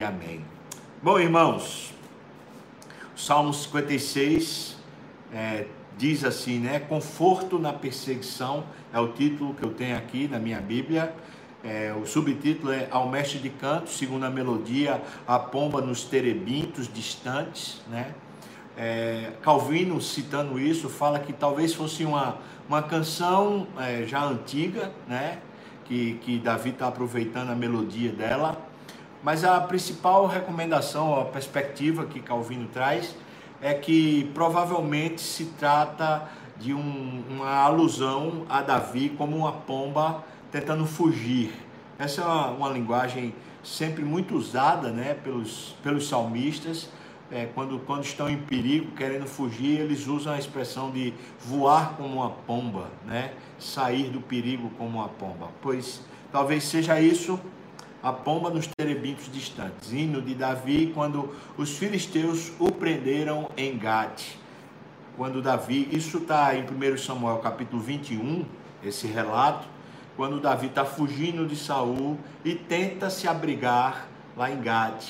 Amém. Bom, irmãos, o Salmo 56 é, diz assim, né? Conforto na perseguição é o título que eu tenho aqui na minha Bíblia. É, o subtítulo é Ao Mestre de Canto, segundo a melodia, a pomba nos terebintos distantes, né? É, Calvino, citando isso, fala que talvez fosse uma, uma canção é, já antiga, né? Que, que Davi está aproveitando a melodia dela mas a principal recomendação, a perspectiva que Calvino traz, é que provavelmente se trata de um, uma alusão a Davi como uma pomba tentando fugir. Essa é uma, uma linguagem sempre muito usada né, pelos, pelos salmistas. É, quando, quando estão em perigo, querendo fugir, eles usam a expressão de voar como uma pomba, né? sair do perigo como uma pomba. Pois talvez seja isso a pomba nos terebintos distantes. Hino de Davi, quando os filisteus o prenderam em Gate. Quando Davi, isso está em 1 Samuel capítulo 21, esse relato, quando Davi está fugindo de Saul e tenta se abrigar lá em Gate.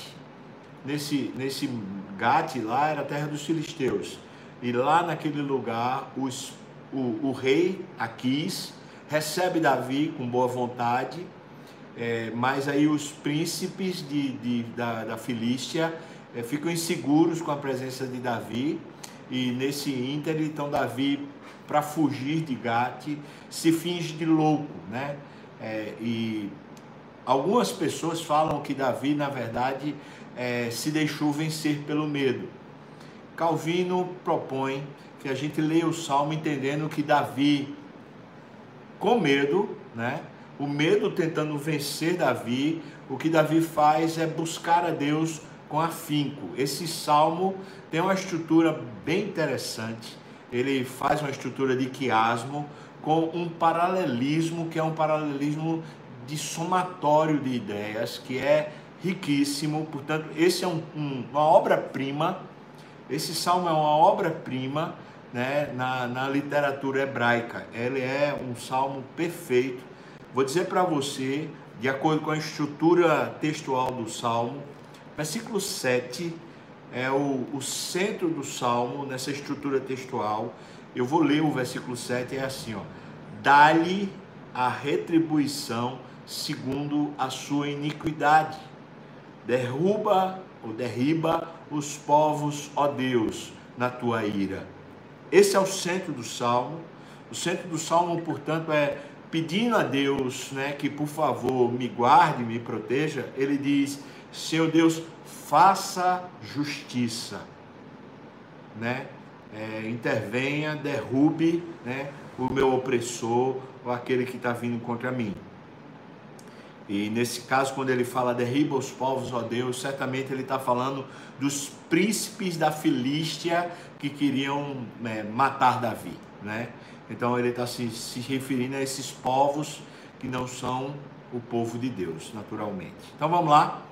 Nesse, nesse Gate lá era a terra dos filisteus. E lá naquele lugar, os, o, o rei Aquis recebe Davi com boa vontade é, mas aí os príncipes de, de da, da é, ficam inseguros com a presença de Davi. E nesse ínter, então Davi, para fugir de Gate, se finge de louco, né? É, e algumas pessoas falam que Davi, na verdade, é, se deixou vencer pelo medo. Calvino propõe que a gente leia o Salmo entendendo que Davi, com medo, né? O medo tentando vencer Davi, o que Davi faz é buscar a Deus com afinco. Esse salmo tem uma estrutura bem interessante. Ele faz uma estrutura de quiasmo com um paralelismo que é um paralelismo de somatório de ideias, que é riquíssimo. Portanto, esse é um, um, uma obra-prima. Esse salmo é uma obra-prima né, na, na literatura hebraica. Ele é um salmo perfeito Vou dizer para você, de acordo com a estrutura textual do Salmo, versículo 7 é o, o centro do Salmo nessa estrutura textual. Eu vou ler o versículo 7, é assim, ó. Dá-lhe a retribuição segundo a sua iniquidade. Derruba ou derriba os povos, ó Deus, na tua ira. Esse é o centro do salmo. O centro do salmo, portanto, é pedindo a Deus né, que por favor me guarde, me proteja, ele diz: Senhor Deus, faça justiça, né? É, intervenha, derrube né, o meu opressor ou aquele que está vindo contra mim. E nesse caso, quando ele fala derriba os povos, ó Deus, certamente ele está falando dos príncipes da Filístia que queriam é, matar Davi, né? Então ele está se, se referindo a esses povos que não são o povo de Deus, naturalmente. Então vamos lá.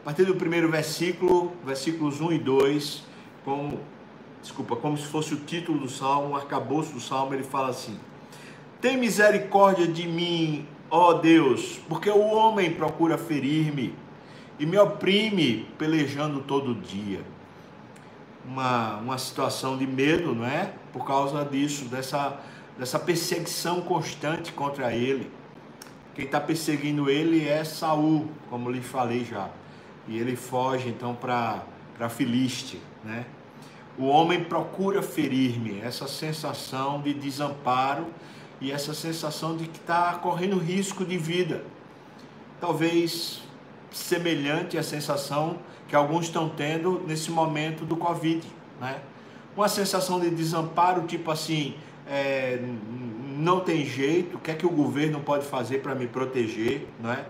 A partir do primeiro versículo, versículos 1 e 2, como, desculpa, como se fosse o título do salmo, o arcabouço do salmo, ele fala assim: Tem misericórdia de mim, ó Deus, porque o homem procura ferir-me e me oprime pelejando todo dia. Uma, uma situação de medo, não é? Por causa disso, dessa dessa perseguição constante contra ele. Quem está perseguindo ele é Saul, como lhe falei já. E ele foge então para Filiste, né? O homem procura ferir-me, essa sensação de desamparo e essa sensação de que está correndo risco de vida. Talvez semelhante à sensação que alguns estão tendo nesse momento do Covid, né? Uma sensação de desamparo, tipo assim, é, não tem jeito, o que é que o governo pode fazer para me proteger, não é?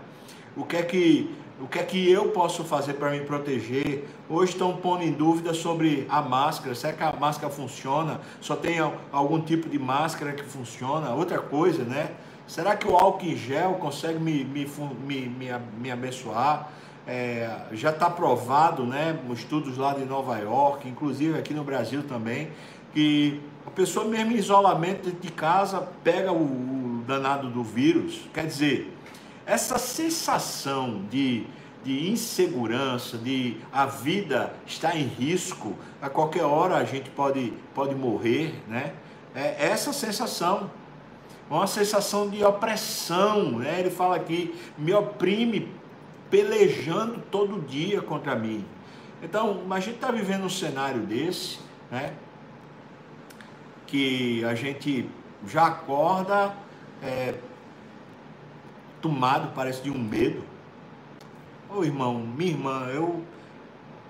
O que é que o que é que eu posso fazer para me proteger? Hoje estão pondo em dúvida sobre a máscara. Será que a máscara funciona? Só tem algum tipo de máscara que funciona? Outra coisa, né? Será que o álcool em gel consegue me, me, me, me, me abençoar? É, já está provado, né? Estudos lá de Nova York, inclusive aqui no Brasil também, que a pessoa mesmo em isolamento de casa pega o, o danado do vírus. Quer dizer, essa sensação de, de insegurança, de a vida está em risco, a qualquer hora a gente pode, pode morrer, né? É essa sensação, uma sensação de opressão, né? Ele fala aqui, me oprime pelejando todo dia contra mim. Então, a gente está vivendo um cenário desse, né? Que a gente já acorda é, tomado, parece, de um medo. Ô irmão, minha irmã, eu,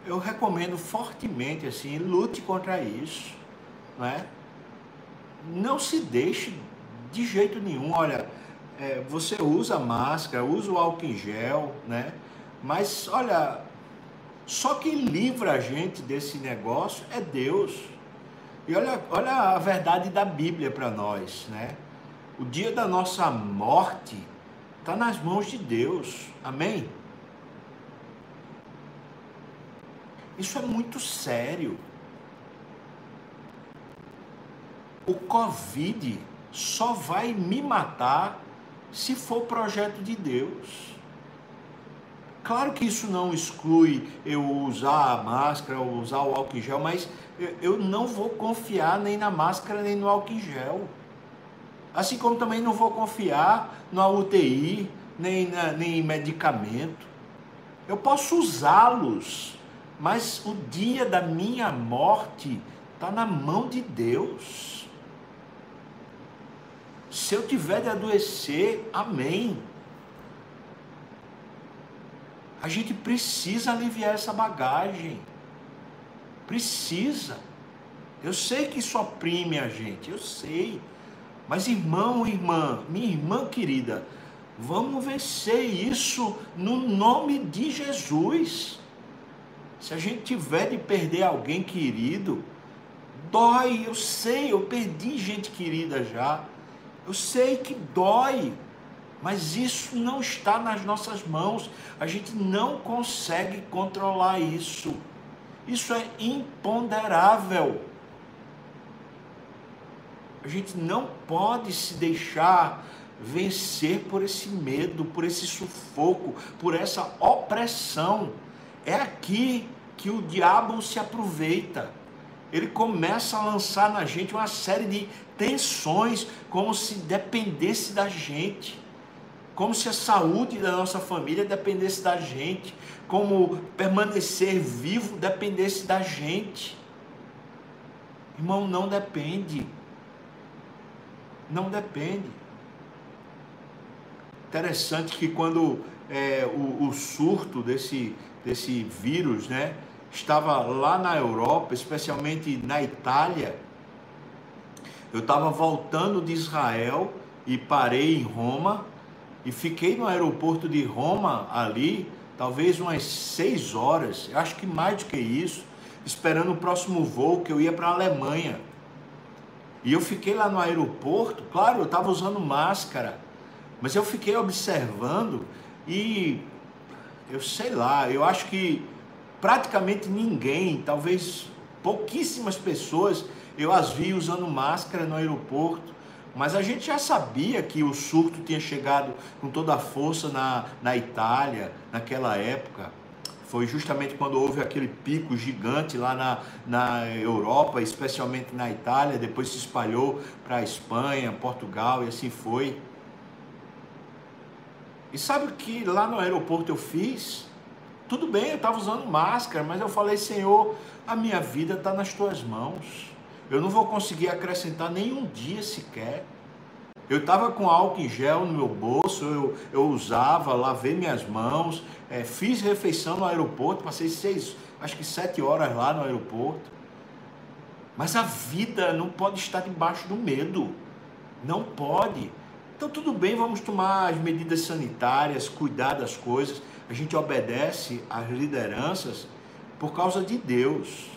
eu recomendo fortemente, assim, lute contra isso, não é? Não se deixe de jeito nenhum, olha, é, você usa máscara, usa o álcool em gel, né? Mas, olha, só quem livra a gente desse negócio é Deus. E olha, olha a verdade da Bíblia para nós, né? O dia da nossa morte está nas mãos de Deus. Amém? Isso é muito sério. O Covid só vai me matar se for projeto de Deus. Claro que isso não exclui eu usar a máscara ou usar o álcool em gel, mas eu não vou confiar nem na máscara nem no álcool em gel. Assim como também não vou confiar na UTI, nem, na, nem em medicamento. Eu posso usá-los, mas o dia da minha morte está na mão de Deus. Se eu tiver de adoecer, amém. A gente precisa aliviar essa bagagem. Precisa. Eu sei que isso oprime a gente, eu sei. Mas irmão, irmã, minha irmã querida, vamos vencer isso no nome de Jesus. Se a gente tiver de perder alguém querido, dói, eu sei, eu perdi gente querida já. Eu sei que dói, mas isso não está nas nossas mãos. A gente não consegue controlar isso. Isso é imponderável. A gente não pode se deixar vencer por esse medo, por esse sufoco, por essa opressão. É aqui que o diabo se aproveita. Ele começa a lançar na gente uma série de tensões, como se dependesse da gente, como se a saúde da nossa família dependesse da gente, como permanecer vivo dependesse da gente. Irmão, não depende não depende. Interessante que quando é, o, o, surto desse, desse vírus, né, estava lá na Europa, especialmente na Itália, eu estava voltando de Israel e parei em Roma e fiquei no aeroporto de Roma ali, talvez umas seis horas, acho que mais do que isso, esperando o próximo voo que eu ia para a Alemanha. E eu fiquei lá no aeroporto, claro, eu estava usando máscara, mas eu fiquei observando e eu sei lá, eu acho que praticamente ninguém, talvez pouquíssimas pessoas, eu as vi usando máscara no aeroporto. Mas a gente já sabia que o surto tinha chegado com toda a força na, na Itália, naquela época. Foi justamente quando houve aquele pico gigante lá na, na Europa, especialmente na Itália, depois se espalhou para a Espanha, Portugal e assim foi. E sabe o que lá no aeroporto eu fiz? Tudo bem, eu estava usando máscara, mas eu falei, Senhor, a minha vida está nas tuas mãos. Eu não vou conseguir acrescentar nenhum dia sequer. Eu estava com álcool em gel no meu bolso, eu, eu usava, lavei minhas mãos, é, fiz refeição no aeroporto, passei seis, acho que sete horas lá no aeroporto. Mas a vida não pode estar debaixo do medo. Não pode. Então tudo bem, vamos tomar as medidas sanitárias, cuidar das coisas. A gente obedece às lideranças por causa de Deus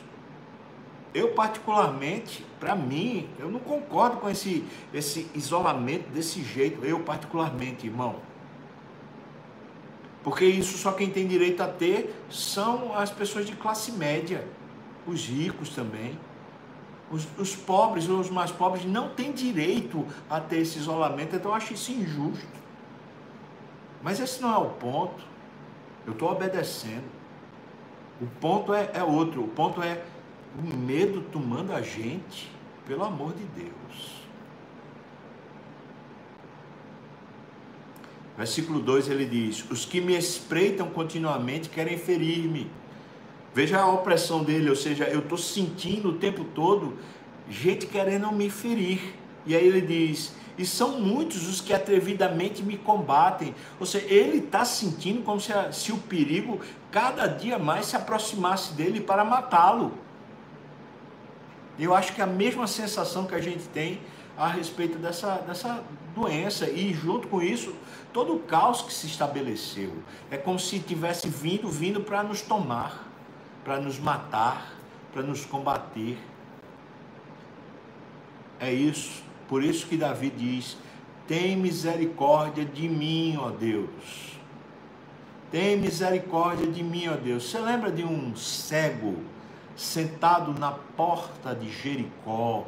eu particularmente, para mim, eu não concordo com esse, esse isolamento desse jeito, eu particularmente, irmão. Porque isso só quem tem direito a ter são as pessoas de classe média, os ricos também. Os, os pobres, os mais pobres, não têm direito a ter esse isolamento, então eu acho isso injusto. Mas esse não é o ponto. Eu estou obedecendo. O ponto é, é outro. O ponto é o medo tomando a gente, pelo amor de Deus. Versículo 2 ele diz: Os que me espreitam continuamente querem ferir-me. Veja a opressão dele, ou seja, eu estou sentindo o tempo todo gente querendo me ferir. E aí ele diz: E são muitos os que atrevidamente me combatem. Ou seja, ele está sentindo como se, se o perigo cada dia mais se aproximasse dele para matá-lo. Eu acho que é a mesma sensação que a gente tem a respeito dessa, dessa doença. E junto com isso todo o caos que se estabeleceu. É como se tivesse vindo vindo para nos tomar para nos matar para nos combater. É isso. Por isso que Davi diz tem misericórdia de mim ó Deus. Tem misericórdia de mim ó Deus. Você lembra de um cego sentado na porta de Jericó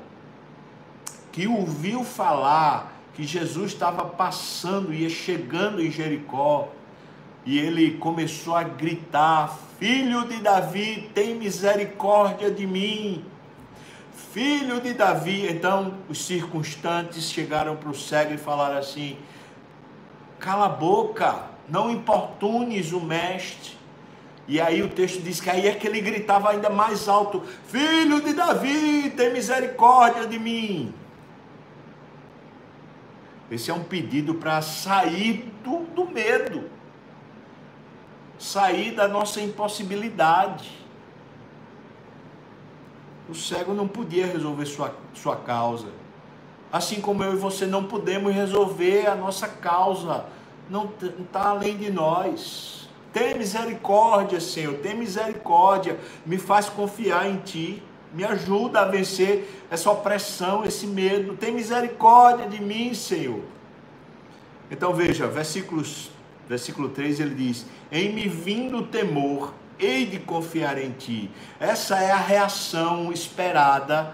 que ouviu falar que Jesus estava passando, ia chegando em Jericó, e ele começou a gritar: Filho de Davi, tem misericórdia de mim. Filho de Davi. Então os circunstantes chegaram para o cego e falaram assim: Cala a boca, não importunes o mestre. E aí o texto diz que aí é que ele gritava ainda mais alto: Filho de Davi, tem misericórdia de mim. Esse é um pedido para sair do, do medo, sair da nossa impossibilidade. O cego não podia resolver sua, sua causa. Assim como eu e você não podemos resolver a nossa causa. Não está além de nós. Tem misericórdia, Senhor. Tem misericórdia. Me faz confiar em Ti. Me ajuda a vencer essa opressão, esse medo. Tem misericórdia de mim, Senhor. Então veja, versículos, versículo 3 ele diz: Em me vindo o temor, hei de confiar em ti. Essa é a reação esperada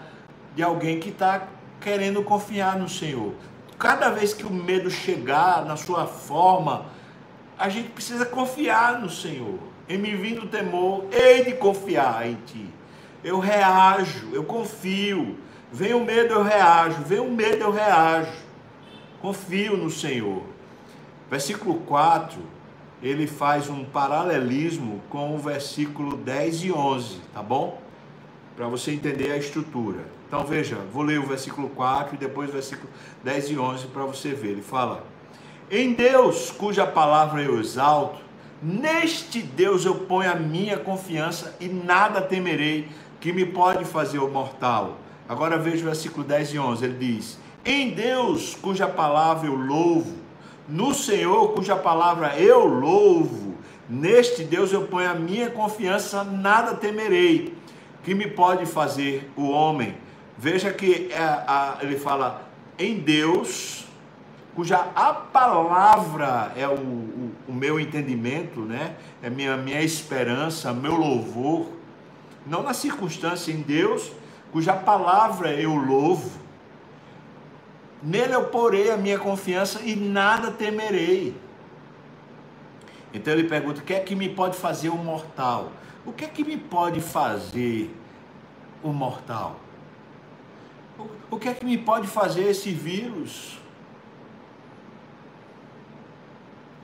de alguém que está querendo confiar no Senhor. Cada vez que o medo chegar na sua forma, a gente precisa confiar no Senhor. Em me vindo o temor, hei de confiar em ti eu reajo, eu confio. Vem o medo, eu reajo. Vem o medo, eu reajo. Confio no Senhor. Versículo 4, ele faz um paralelismo com o versículo 10 e 11, tá bom? Para você entender a estrutura. Então veja, vou ler o versículo 4 e depois o versículo 10 e 11 para você ver. Ele fala: Em Deus, cuja palavra eu exalto, neste Deus eu ponho a minha confiança e nada temerei que me pode fazer o mortal. Agora veja o versículo 10 e 11, ele diz: Em Deus, cuja palavra eu louvo, no Senhor, cuja palavra eu louvo, neste Deus eu ponho a minha confiança, nada temerei. Que me pode fazer o homem? Veja que é, a, ele fala em Deus, cuja a palavra é o, o, o meu entendimento, né? é minha, minha esperança, meu louvor não na circunstância, em Deus, cuja palavra eu louvo. Nele eu porei a minha confiança e nada temerei. Então ele pergunta: o que é que me pode fazer o mortal? O que é que me pode fazer o mortal? O que é que me pode fazer esse vírus?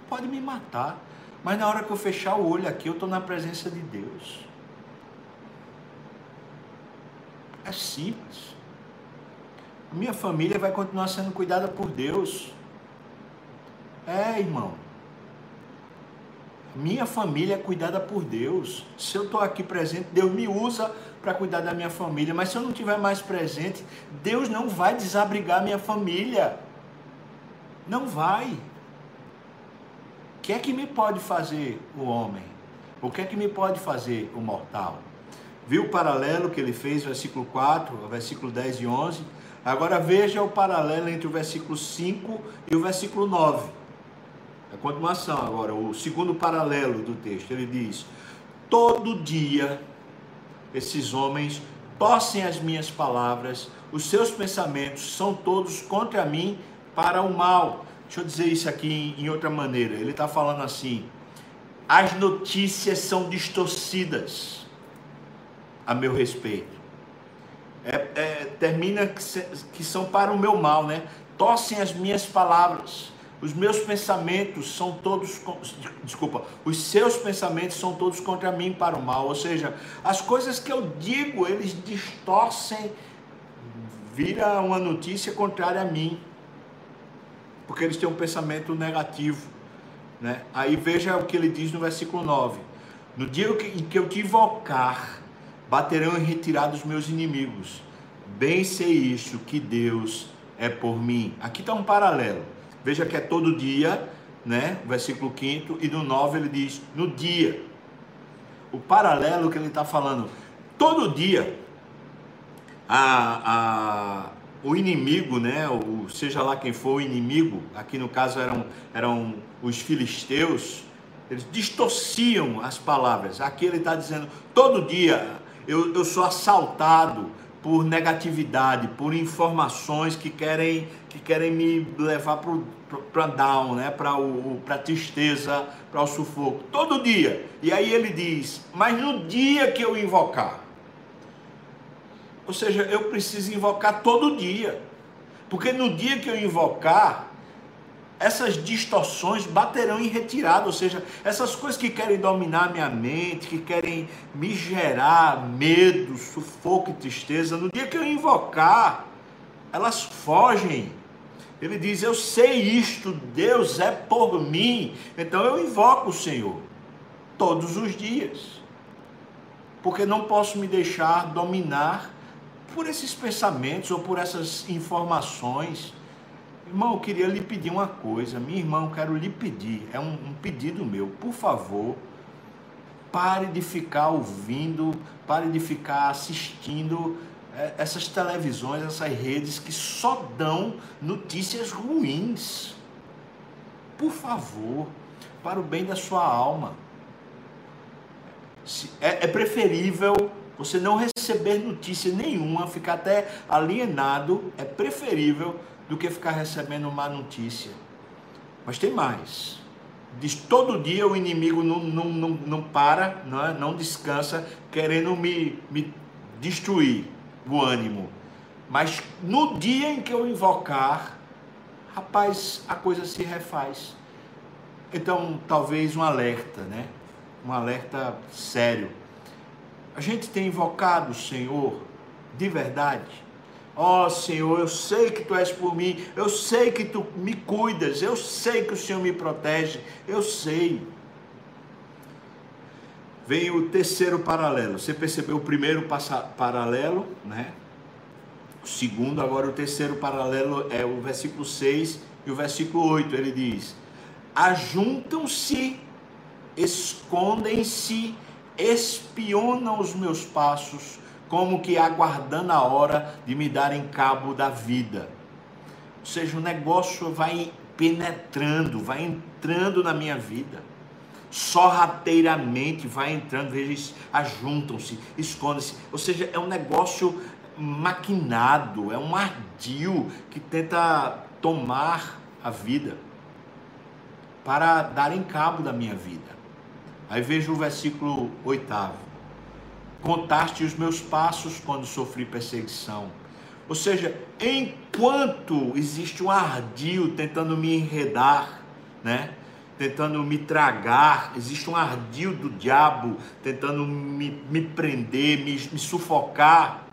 Pode me matar, mas na hora que eu fechar o olho aqui, eu estou na presença de Deus. É simples. Minha família vai continuar sendo cuidada por Deus. É, irmão. Minha família é cuidada por Deus. Se eu estou aqui presente, Deus me usa para cuidar da minha família. Mas se eu não estiver mais presente, Deus não vai desabrigar minha família. Não vai. Que é que me pode fazer o homem? O que é que me pode fazer o mortal? Viu o paralelo que ele fez, versículo 4, versículo 10 e 11? Agora veja o paralelo entre o versículo 5 e o versículo 9. É a continuação agora, o segundo paralelo do texto. Ele diz: Todo dia esses homens torcem as minhas palavras, os seus pensamentos são todos contra mim para o mal. Deixa eu dizer isso aqui em outra maneira. Ele está falando assim: as notícias são distorcidas a meu respeito. É, é, termina que, se, que são para o meu mal, né? Tossem as minhas palavras. Os meus pensamentos são todos, desculpa, os seus pensamentos são todos contra mim para o mal. Ou seja, as coisas que eu digo, eles distorcem, vira uma notícia contrária a mim, porque eles têm um pensamento negativo. Né? Aí veja o que ele diz no versículo 9: No dia em que eu te invocar, baterão em retirada os meus inimigos. Bem sei isso, que Deus é por mim. Aqui está um paralelo. Veja que é todo dia, né? Versículo 5 e no 9 ele diz no dia. O paralelo que ele está falando, todo dia, a, o inimigo, né? O, seja lá quem for o inimigo, aqui no caso eram, eram os filisteus, eles distorciam as palavras. Aqui ele está dizendo, todo dia eu, eu sou assaltado por negatividade, por informações que querem, que querem me levar para down, né? para a tristeza, para o sufoco, todo dia. E aí ele diz: Mas no dia que eu invocar, ou seja, eu preciso invocar todo dia, porque no dia que eu invocar, essas distorções baterão em retirada, ou seja, essas coisas que querem dominar minha mente, que querem me gerar medo, sufoco e tristeza, no dia que eu invocar, elas fogem. Ele diz: Eu sei isto, Deus é por mim, então eu invoco o Senhor todos os dias, porque não posso me deixar dominar por esses pensamentos ou por essas informações Irmão, eu queria lhe pedir uma coisa. Minha irmã, eu quero lhe pedir. É um, um pedido meu. Por favor, pare de ficar ouvindo, pare de ficar assistindo é, essas televisões, essas redes que só dão notícias ruins. Por favor, para o bem da sua alma. É, é preferível você não receber notícia nenhuma, ficar até alienado. É preferível do que ficar recebendo má notícia. Mas tem mais. Diz todo dia o inimigo não, não, não, não para, não, é? não descansa, querendo me, me destruir o ânimo. Mas no dia em que eu invocar, rapaz, a coisa se refaz. Então, talvez um alerta, né? Um alerta sério. A gente tem invocado o Senhor de verdade Ó oh, Senhor, eu sei que tu és por mim, eu sei que tu me cuidas, eu sei que o Senhor me protege, eu sei. Vem o terceiro paralelo. Você percebeu o primeiro paralelo, né? O segundo, agora o terceiro paralelo é o versículo 6 e o versículo 8. Ele diz: Ajuntam-se, escondem-se, espionam os meus passos como que aguardando a hora de me darem cabo da vida. Ou seja, o negócio vai penetrando, vai entrando na minha vida. Sorrateiramente vai entrando, veja, ajuntam-se, escondem-se. Ou seja, é um negócio maquinado, é um ardil que tenta tomar a vida para darem cabo da minha vida. Aí veja o versículo oitavo contaste os meus passos quando sofri perseguição. Ou seja, enquanto existe um ardil tentando me enredar, né? tentando me tragar, existe um ardil do diabo tentando me, me prender, me, me sufocar,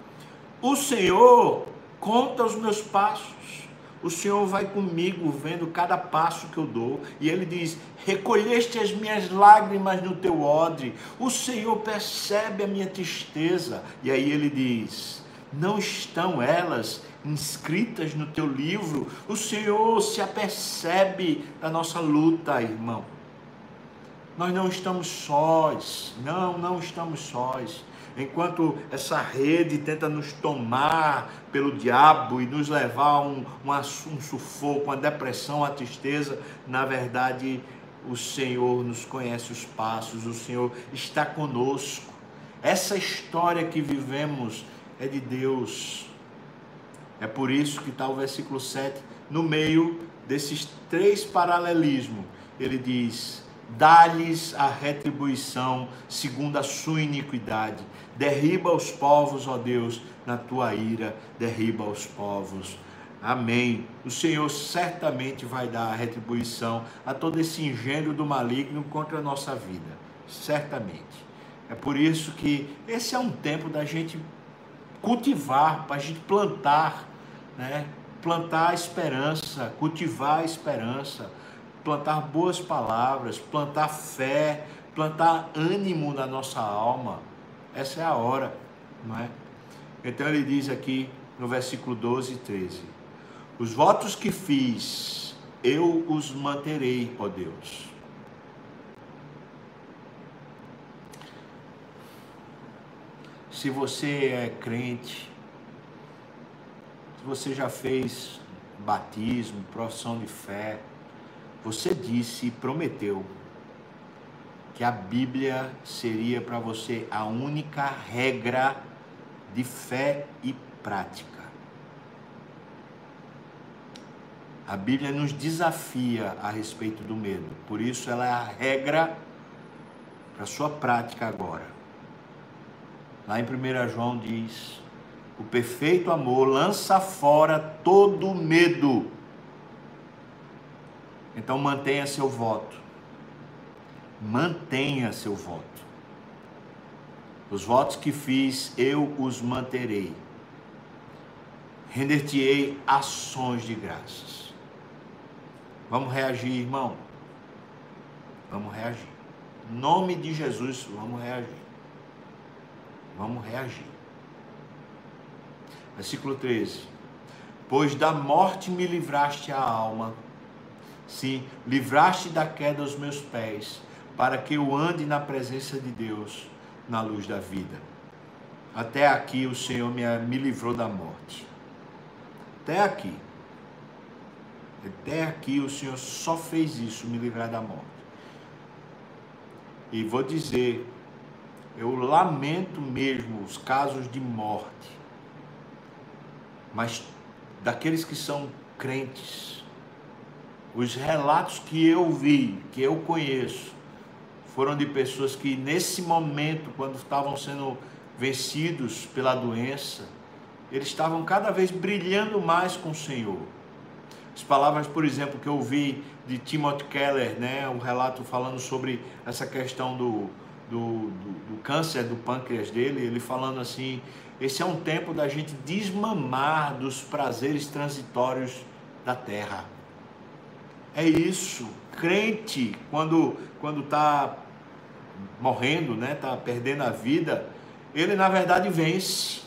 o Senhor conta os meus passos. O Senhor vai comigo vendo cada passo que eu dou. E ele diz: Recolheste as minhas lágrimas no teu odre. O Senhor percebe a minha tristeza. E aí ele diz: Não estão elas inscritas no teu livro? O Senhor se apercebe da nossa luta, irmão. Nós não estamos sós. Não, não estamos sós enquanto essa rede tenta nos tomar pelo diabo e nos levar a um, um, um sufoco, uma depressão, uma tristeza, na verdade, o Senhor nos conhece os passos, o Senhor está conosco. Essa história que vivemos é de Deus. É por isso que está o versículo 7, no meio desses três paralelismos, ele diz: dá-lhes a retribuição segundo a sua iniquidade. Derriba os povos, ó Deus, na tua ira, derriba os povos. Amém. O Senhor certamente vai dar a retribuição a todo esse engenho do maligno contra a nossa vida. Certamente. É por isso que esse é um tempo da gente cultivar, para a gente plantar, né? Plantar a esperança, cultivar a esperança, plantar boas palavras, plantar fé, plantar ânimo na nossa alma. Essa é a hora, não é? Então ele diz aqui no versículo 12 e 13: Os votos que fiz, eu os manterei, ó Deus. Se você é crente, se você já fez batismo, profissão de fé, você disse e prometeu que a Bíblia seria para você a única regra de fé e prática. A Bíblia nos desafia a respeito do medo, por isso ela é a regra para sua prática agora. Lá em 1 João diz: o perfeito amor lança fora todo medo. Então mantenha seu voto. Mantenha seu voto. Os votos que fiz, eu os manterei. Render-te-ei ações de graças. Vamos reagir, irmão. Vamos reagir. Nome de Jesus, vamos reagir. Vamos reagir. Versículo 13. Pois da morte me livraste a alma Sim, livraste da queda os meus pés, para que eu ande na presença de Deus, na luz da vida. Até aqui o Senhor me, me livrou da morte. Até aqui. Até aqui o Senhor só fez isso, me livrar da morte. E vou dizer, eu lamento mesmo os casos de morte, mas daqueles que são crentes, os relatos que eu vi, que eu conheço, foram de pessoas que nesse momento, quando estavam sendo vencidos pela doença, eles estavam cada vez brilhando mais com o Senhor. As palavras, por exemplo, que eu vi de Timothy Keller, né, um relato falando sobre essa questão do, do, do, do câncer do pâncreas dele, ele falando assim: esse é um tempo da gente desmamar dos prazeres transitórios da terra. É isso. Crente, quando quando está morrendo, né, está perdendo a vida, ele na verdade vence.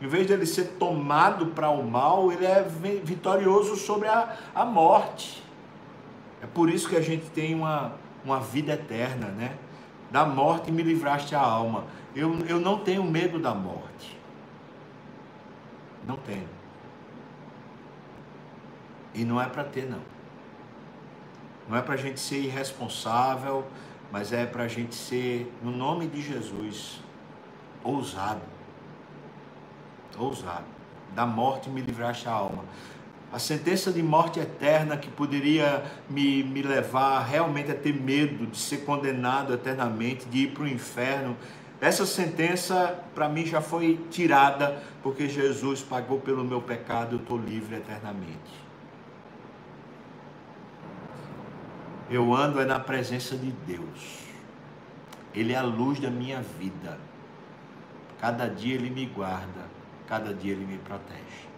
Em vez de ele ser tomado para o mal, ele é vitorioso sobre a, a morte. É por isso que a gente tem uma, uma vida eterna, né? Da morte me livraste a alma. Eu, eu não tenho medo da morte. Não tenho. E não é para ter, não. Não é para a gente ser irresponsável, mas é para a gente ser, no nome de Jesus, ousado. Ousado. Da morte me livraste a alma. A sentença de morte eterna que poderia me, me levar realmente a ter medo de ser condenado eternamente, de ir para o inferno, essa sentença para mim já foi tirada, porque Jesus pagou pelo meu pecado, eu estou livre eternamente. Eu ando é na presença de Deus. Ele é a luz da minha vida. Cada dia ele me guarda, cada dia ele me protege.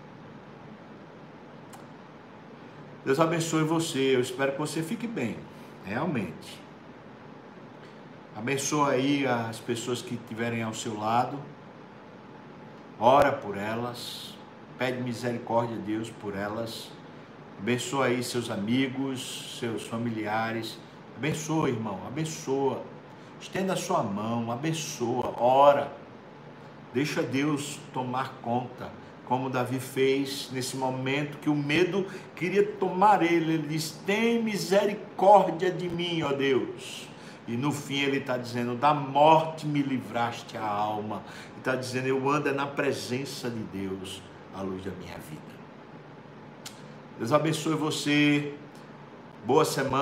Deus abençoe você. Eu espero que você fique bem, realmente. Abençoa aí as pessoas que estiverem ao seu lado. Ora por elas. Pede misericórdia a Deus por elas Abençoa aí seus amigos, seus familiares. Abençoa, irmão, abençoa. Estenda a sua mão, abençoa, ora. Deixa Deus tomar conta, como Davi fez nesse momento que o medo queria tomar ele. Ele diz: Tem misericórdia de mim, ó Deus. E no fim ele está dizendo: Da morte me livraste a alma. Está dizendo: Eu ando na presença de Deus, a luz da minha vida. Deus abençoe você. Boa semana.